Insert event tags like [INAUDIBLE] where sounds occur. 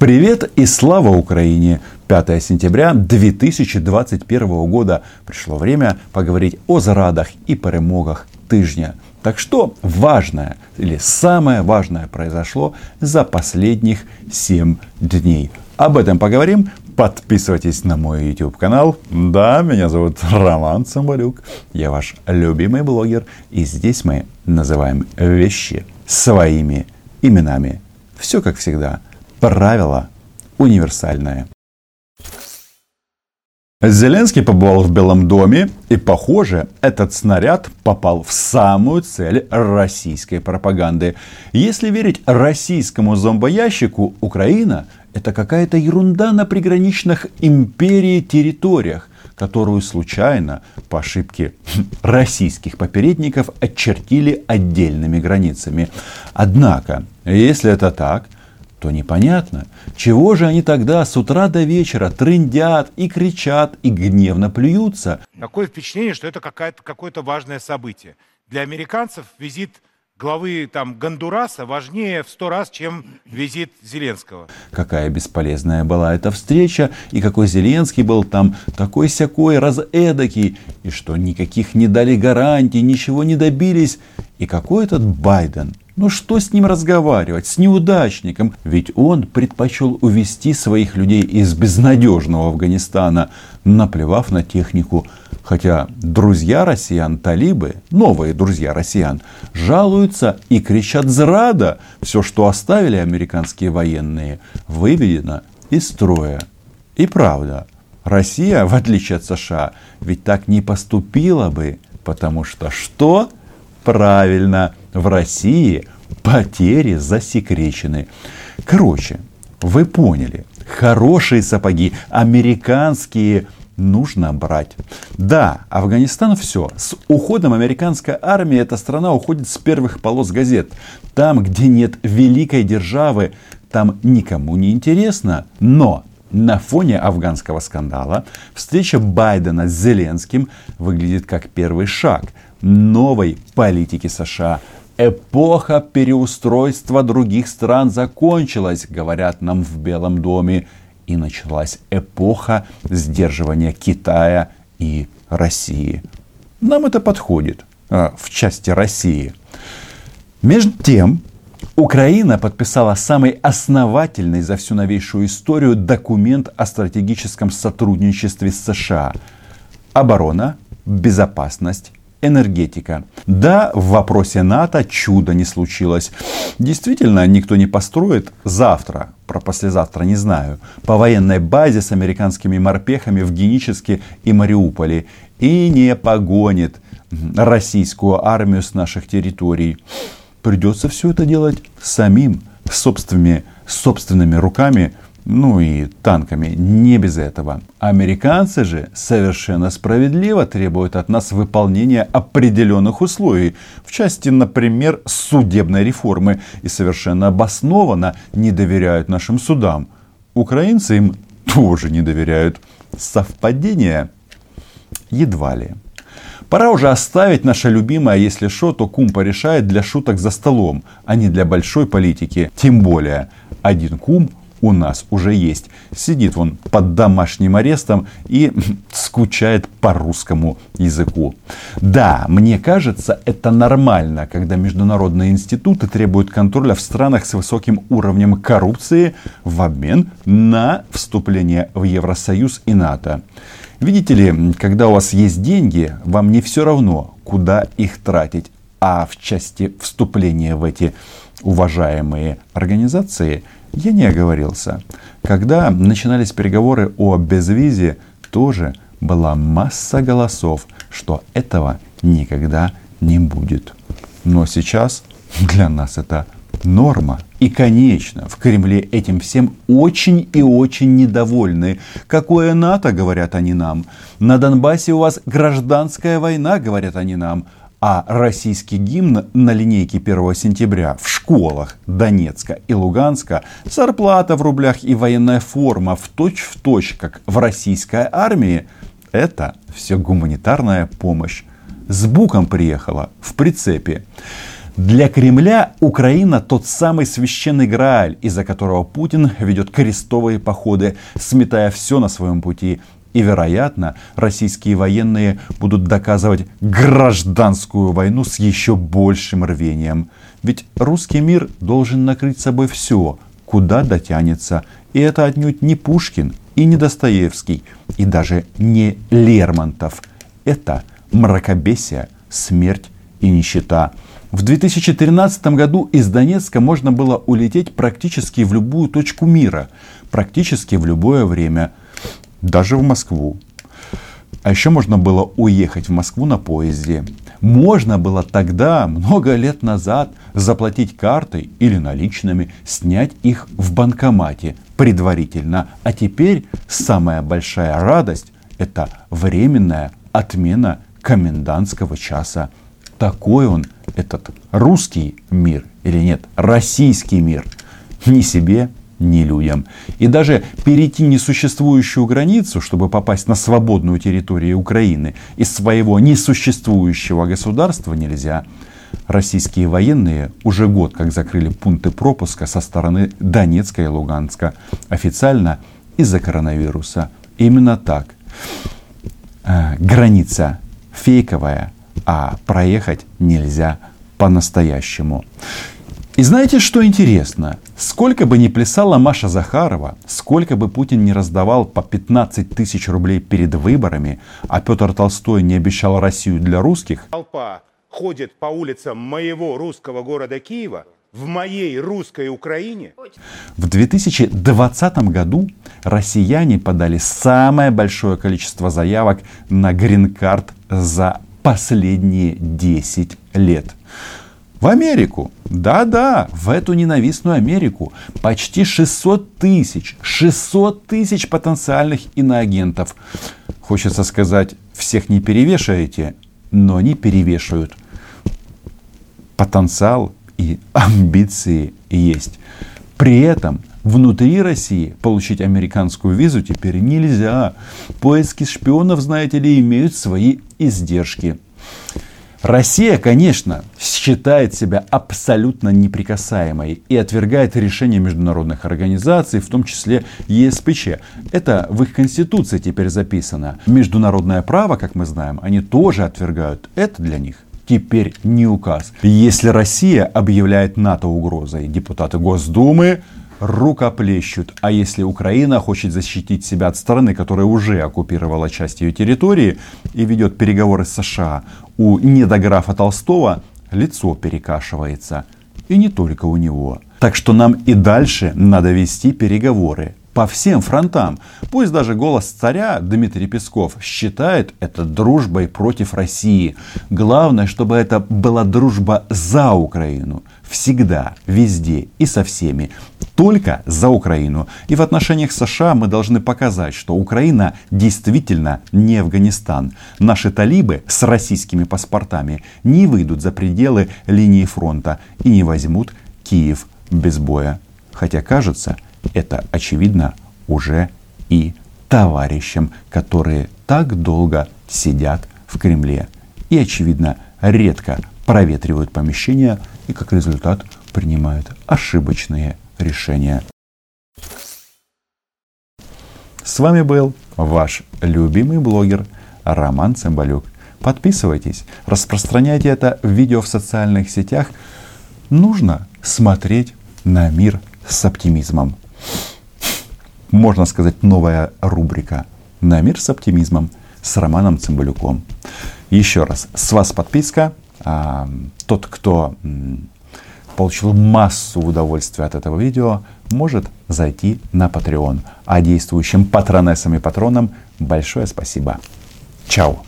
Привет и слава Украине! 5 сентября 2021 года пришло время поговорить о зарадах и перемогах тыжня. Так что важное или самое важное произошло за последних 7 дней. Об этом поговорим. Подписывайтесь на мой YouTube канал. Да, меня зовут Роман Самбалюк. Я ваш любимый блогер. И здесь мы называем вещи своими именами. Все как всегда – правило универсальное. Зеленский побывал в Белом доме, и, похоже, этот снаряд попал в самую цель российской пропаганды. Если верить российскому зомбоящику, Украина – это какая-то ерунда на приграничных империи территориях, которую случайно, по ошибке [LAUGHS] российских попередников, очертили отдельными границами. Однако, если это так – то непонятно, чего же они тогда с утра до вечера трындят и кричат и гневно плюются. Такое впечатление, что это какое-то важное событие. Для американцев визит главы там Гондураса важнее в сто раз, чем визит Зеленского. Какая бесполезная была эта встреча, и какой Зеленский был там такой-сякой, разэдакий, и что никаких не дали гарантий, ничего не добились. И какой этот Байден – ну что с ним разговаривать, с неудачником? Ведь он предпочел увести своих людей из безнадежного Афганистана, наплевав на технику. Хотя друзья россиян, талибы, новые друзья россиян, жалуются и кричат «Зрада!» Все, что оставили американские военные, выведено из строя. И правда, Россия, в отличие от США, ведь так не поступила бы, потому что что? Правильно, в России потери засекречены. Короче, вы поняли, хорошие сапоги, американские нужно брать. Да, Афганистан все. С уходом американской армии эта страна уходит с первых полос газет. Там, где нет великой державы, там никому не интересно. Но на фоне афганского скандала встреча Байдена с Зеленским выглядит как первый шаг новой политики США. Эпоха переустройства других стран закончилась, говорят нам в Белом доме, и началась эпоха сдерживания Китая и России. Нам это подходит а, в части России. Между тем, Украина подписала самый основательный за всю новейшую историю документ о стратегическом сотрудничестве с США. Оборона, безопасность, энергетика. Да, в вопросе НАТО чудо не случилось. Действительно, никто не построит завтра, про послезавтра не знаю, по военной базе с американскими морпехами в Геническе и Мариуполе и не погонит российскую армию с наших территорий. Придется все это делать самим, собственными, собственными руками, ну и танками, не без этого. Американцы же совершенно справедливо требуют от нас выполнения определенных условий, в части, например, судебной реформы, и совершенно обоснованно не доверяют нашим судам. Украинцы им тоже не доверяют. Совпадение? Едва ли. Пора уже оставить наше любимое «если шо, то кум порешает» для шуток за столом, а не для большой политики. Тем более, один кум у нас уже есть. Сидит он под домашним арестом и [LAUGHS] скучает по русскому языку. Да, мне кажется, это нормально, когда международные институты требуют контроля в странах с высоким уровнем коррупции в обмен на вступление в Евросоюз и НАТО. Видите ли, когда у вас есть деньги, вам не все равно, куда их тратить. А в части вступления в эти уважаемые организации – я не оговорился. Когда начинались переговоры о безвизе, тоже была масса голосов, что этого никогда не будет. Но сейчас для нас это норма. И, конечно, в Кремле этим всем очень и очень недовольны. Какое НАТО, говорят они нам. На Донбассе у вас гражданская война, говорят они нам. А российский гимн на линейке 1 сентября в школах Донецка и Луганска, зарплата в рублях и военная форма в точь в точь, как в российской армии, это все гуманитарная помощь. С буком приехала в прицепе. Для Кремля Украина тот самый священный Грааль, из-за которого Путин ведет крестовые походы, сметая все на своем пути. И, вероятно, российские военные будут доказывать гражданскую войну с еще большим рвением. Ведь русский мир должен накрыть собой все, куда дотянется. И это отнюдь не Пушкин и не Достоевский, и даже не Лермонтов. Это мракобесие, смерть и нищета. В 2013 году из Донецка можно было улететь практически в любую точку мира, практически в любое время, даже в Москву. А еще можно было уехать в Москву на поезде. Можно было тогда, много лет назад, заплатить картой или наличными, снять их в банкомате предварительно. А теперь самая большая радость – это временная отмена комендантского часа. Такой он, этот русский мир или нет, российский мир. Ни себе, ни людям. И даже перейти несуществующую границу, чтобы попасть на свободную территорию Украины из своего несуществующего государства нельзя. Российские военные уже год как закрыли пункты пропуска со стороны Донецка и Луганска. Официально из-за коронавируса. Именно так. Э, граница фейковая, а проехать нельзя по-настоящему. И знаете, что интересно? Сколько бы ни плясала Маша Захарова, сколько бы Путин не раздавал по 15 тысяч рублей перед выборами, а Петр Толстой не обещал Россию для русских, Толпа ходит по улицам моего русского города Киева, в моей русской Украине. В 2020 году россияне подали самое большое количество заявок на грин-карт за последние 10 лет. В Америку. Да-да, в эту ненавистную Америку. Почти 600 тысяч. 600 тысяч потенциальных иноагентов. Хочется сказать, всех не перевешаете, но они перевешивают. Потенциал и амбиции есть. При этом внутри России получить американскую визу теперь нельзя. Поиски шпионов, знаете ли, имеют свои издержки. Россия, конечно, считает себя абсолютно неприкасаемой и отвергает решения международных организаций, в том числе ЕСПЧ. Это в их конституции теперь записано. Международное право, как мы знаем, они тоже отвергают. Это для них теперь не указ. Если Россия объявляет НАТО угрозой, депутаты Госдумы рукоплещут. А если Украина хочет защитить себя от страны, которая уже оккупировала часть ее территории и ведет переговоры с США, у недографа Толстого лицо перекашивается. И не только у него. Так что нам и дальше надо вести переговоры по всем фронтам. Пусть даже голос царя Дмитрий Песков считает это дружбой против России. Главное, чтобы это была дружба за Украину. Всегда, везде и со всеми. Только за Украину. И в отношениях США мы должны показать, что Украина действительно не Афганистан. Наши талибы с российскими паспортами не выйдут за пределы линии фронта и не возьмут Киев без боя. Хотя кажется, это очевидно уже и товарищам, которые так долго сидят в Кремле и, очевидно, редко проветривают помещения и, как результат, принимают ошибочные решения. С вами был ваш любимый блогер Роман Цымбалюк. Подписывайтесь, распространяйте это видео в социальных сетях. Нужно смотреть на мир с оптимизмом можно сказать, новая рубрика «На мир с оптимизмом» с Романом Цымбалюком. Еще раз, с вас подписка. А, тот, кто получил массу удовольствия от этого видео, может зайти на Patreon. А действующим патронессам и патронам большое спасибо. Чао!